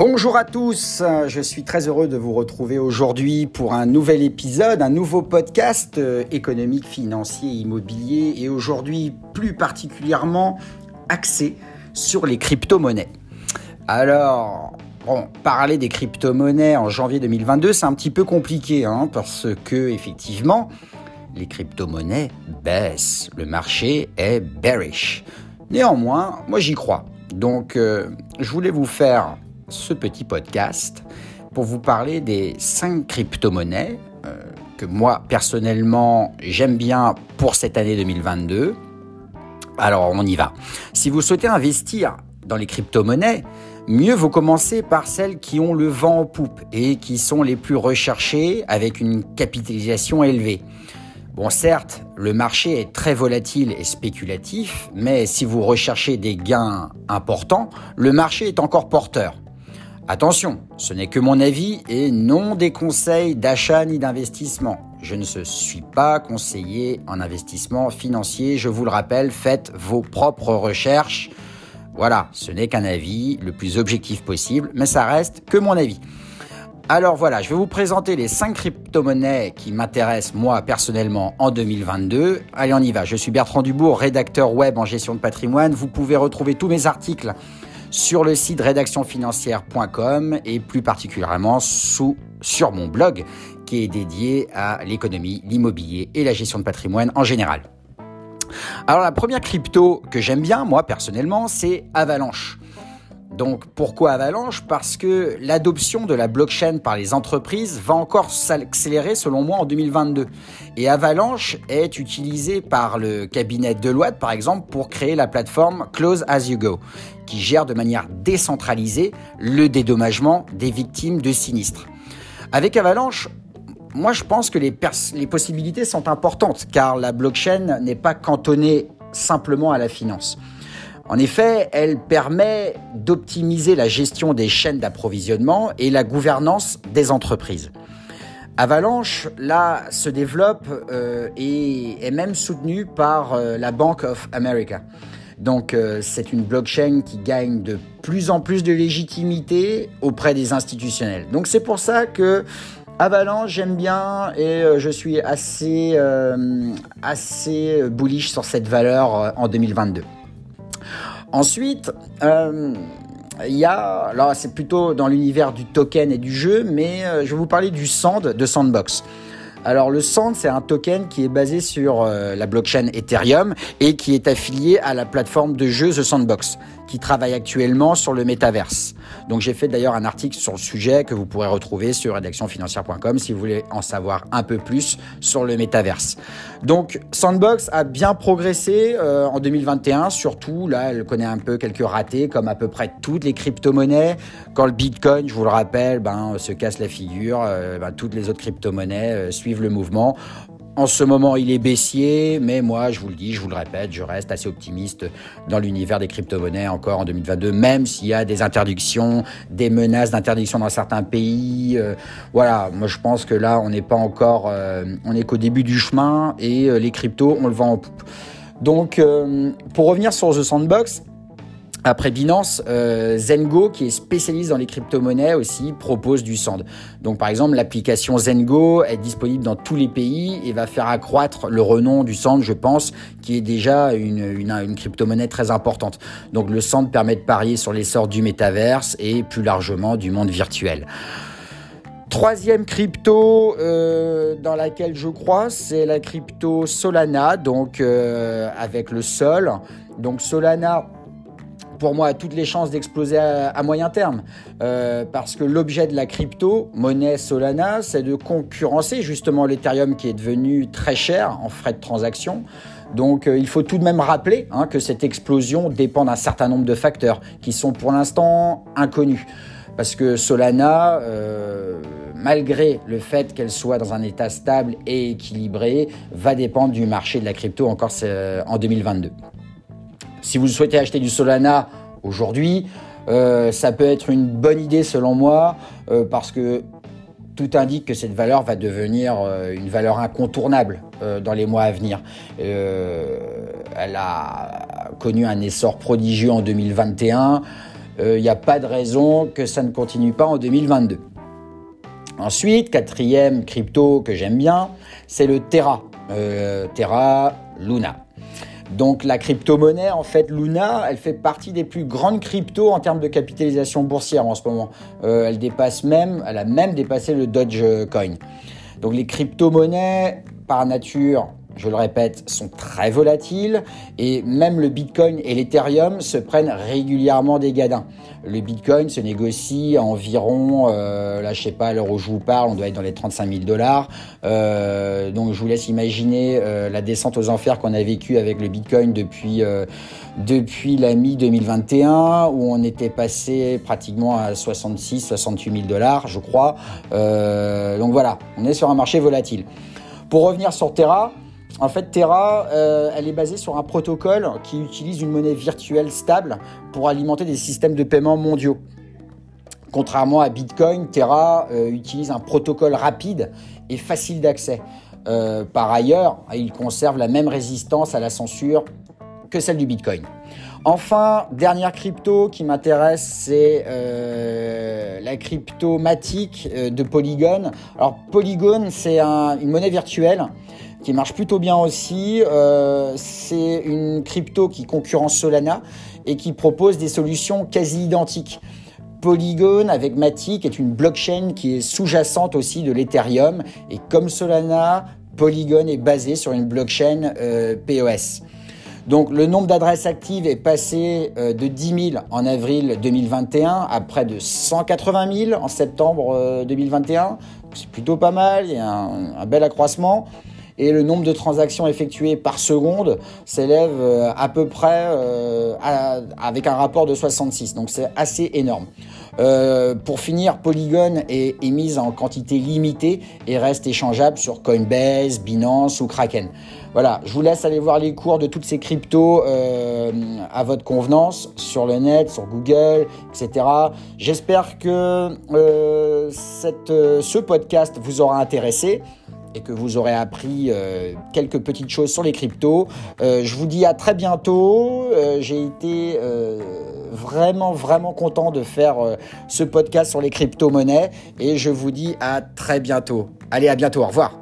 Bonjour à tous, je suis très heureux de vous retrouver aujourd'hui pour un nouvel épisode, un nouveau podcast euh, économique, financier, immobilier et aujourd'hui plus particulièrement axé sur les crypto-monnaies. Alors, bon, parler des crypto-monnaies en janvier 2022, c'est un petit peu compliqué hein, parce que effectivement, les crypto-monnaies baissent, le marché est bearish. Néanmoins, moi j'y crois. Donc, euh, je voulais vous faire ce petit podcast pour vous parler des 5 crypto-monnaies euh, que moi personnellement j'aime bien pour cette année 2022. Alors on y va. Si vous souhaitez investir dans les crypto-monnaies, mieux vaut commencer par celles qui ont le vent en poupe et qui sont les plus recherchées avec une capitalisation élevée. Bon, certes, le marché est très volatile et spéculatif, mais si vous recherchez des gains importants, le marché est encore porteur. Attention, ce n'est que mon avis et non des conseils d'achat ni d'investissement. Je ne suis pas conseiller en investissement financier, je vous le rappelle, faites vos propres recherches. Voilà, ce n'est qu'un avis le plus objectif possible, mais ça reste que mon avis. Alors voilà, je vais vous présenter les 5 crypto-monnaies qui m'intéressent moi personnellement en 2022. Allez, on y va. Je suis Bertrand Dubourg, rédacteur web en gestion de patrimoine. Vous pouvez retrouver tous mes articles sur le site rédactionfinancière.com et plus particulièrement sur mon blog qui est dédié à l'économie, l'immobilier et la gestion de patrimoine en général. Alors la première crypto que j'aime bien, moi personnellement, c'est Avalanche. Donc pourquoi Avalanche? Parce que l'adoption de la blockchain par les entreprises va encore s'accélérer selon moi en 2022. Et Avalanche est utilisé par le cabinet Deloitte par exemple pour créer la plateforme Close as you go, qui gère de manière décentralisée le dédommagement des victimes de sinistres. Avec Avalanche, moi je pense que les, les possibilités sont importantes car la blockchain n'est pas cantonnée simplement à la finance. En effet, elle permet d'optimiser la gestion des chaînes d'approvisionnement et la gouvernance des entreprises. Avalanche, là, se développe euh, et est même soutenue par euh, la Bank of America. Donc euh, c'est une blockchain qui gagne de plus en plus de légitimité auprès des institutionnels. Donc c'est pour ça que Avalanche, j'aime bien et je suis assez, assez bullish sur cette valeur en 2022. Ensuite, euh, y a, là c'est plutôt dans l'univers du token et du jeu, mais euh, je vais vous parler du Sand de Sandbox. Alors le Sand, c'est un token qui est basé sur euh, la blockchain Ethereum et qui est affilié à la plateforme de jeu The Sandbox, qui travaille actuellement sur le métaverse. Donc j'ai fait d'ailleurs un article sur le sujet que vous pourrez retrouver sur rédactionfinancière.com si vous voulez en savoir un peu plus sur le métaverse. Donc Sandbox a bien progressé euh, en 2021, surtout là elle connaît un peu quelques ratés comme à peu près toutes les crypto-monnaies. Quand le Bitcoin, je vous le rappelle, ben, se casse la figure, euh, ben, toutes les autres crypto-monnaies suivent le mouvement. En ce moment, il est baissier, mais moi, je vous le dis, je vous le répète, je reste assez optimiste dans l'univers des crypto-monnaies encore en 2022, même s'il y a des interdictions, des menaces d'interdiction dans certains pays. Euh, voilà, moi je pense que là, on n'est pas encore, euh, on n'est qu'au début du chemin et euh, les cryptos, on le vend en poupe. Donc, pour revenir sur The Sandbox, après Binance, euh, Zengo, qui est spécialiste dans les crypto-monnaies aussi, propose du Sand. Donc par exemple, l'application Zengo est disponible dans tous les pays et va faire accroître le renom du Sand, je pense, qui est déjà une, une, crypto-monnaie très importante. Donc le Sand permet de parier sur l'essor du métaverse et plus largement du monde virtuel. Troisième crypto euh, dans laquelle je crois, c'est la crypto Solana, donc euh, avec le Sol. Donc Solana pour moi, toutes les chances d'exploser à, moyen terme. Euh, parce que l'objet de la crypto, monnaie Solana, c'est de concurrencer justement l'Ethereum qui est devenu très cher en frais de transaction. Donc euh, il faut tout de même rappeler hein, que cette explosion dépend d'un certain nombre de facteurs qui sont pour l'instant inconnus. Parce que Solana, euh, malgré le fait qu'elle soit dans un état stable et équilibré, va dépendre du marché de la crypto encore en 2022. Si vous souhaitez acheter du Solana aujourd'hui, euh, ça peut être une bonne idée selon moi euh, parce que tout indique que cette valeur va devenir euh, une valeur incontournable dans les mois à venir. elle a connu un essor prodigieux en 2021. Il n'y a pas de raison que ça ne continue pas en 2022. Ensuite, quatrième crypto que j'aime bien, c'est le Terra. Terra Luna. Donc la crypto-monnaie, en fait, Luna, elle fait partie des plus grandes cryptos en termes de capitalisation boursière en ce moment. Euh, elle dépasse même, elle a même dépassé le Dogecoin. Donc les crypto-monnaies, par nature, je le répète, sont très volatiles et même le Bitcoin et l'Ethereum se prennent régulièrement des gadins. Le Bitcoin se négocie à environ, euh, là je sais pas, à l'heure où je vous parle, on doit être dans les 35 000 dollars. Euh, donc je vous laisse imaginer euh, la descente aux enfers qu'on a vécu avec le Bitcoin depuis depuis la mi 2021 où on était passé pratiquement à 66 68 000 dollars, je crois. donc voilà, on est sur un marché volatile. Pour revenir sur Terra, en fait, Terra, euh, elle est basée sur un protocole qui utilise une monnaie virtuelle stable pour alimenter des systèmes de paiement mondiaux. Contrairement à Bitcoin, Terra euh, utilise un protocole rapide et facile d'accès. Euh, par ailleurs, il conserve la même résistance à la censure que celle du Bitcoin. Enfin, dernière crypto qui m'intéresse, c'est la crypto Matic de Polygon. Alors Polygon, c'est une monnaie virtuelle qui marche plutôt bien aussi. Euh, c'est une crypto qui concurrence Solana et qui propose des solutions quasi identiques. Polygon avec Matic est une blockchain qui est sous-jacente aussi de l'Ethereum et comme Solana, Polygon est basé sur une blockchain euh, POS. Donc le nombre d'adresses actives est passé euh, de 10 000 en avril 2021 à près de 180 000 en septembre 2021. C'est plutôt pas mal, il y a un bel accroissement et le nombre de transactions effectuées par seconde s'élève euh, à peu près euh, avec un rapport de 66. Donc c'est assez énorme. Euh, pour finir, Polygon est, est, mise en quantité limitée et reste échangeable sur Coinbase, Binance ou Kraken. Voilà, je vous laisse aller voir les cours de toutes ces cryptos à votre convenance sur le net, sur Google, etc. J'espère que ce podcast vous aura intéressé et que vous aurez appris euh, quelques petites choses sur les cryptos. Euh, je vous dis à très bientôt. Euh, j'ai été vraiment, vraiment content de faire ce podcast sur les crypto-monnaies et je vous dis à très bientôt. Allez, à bientôt. Au revoir.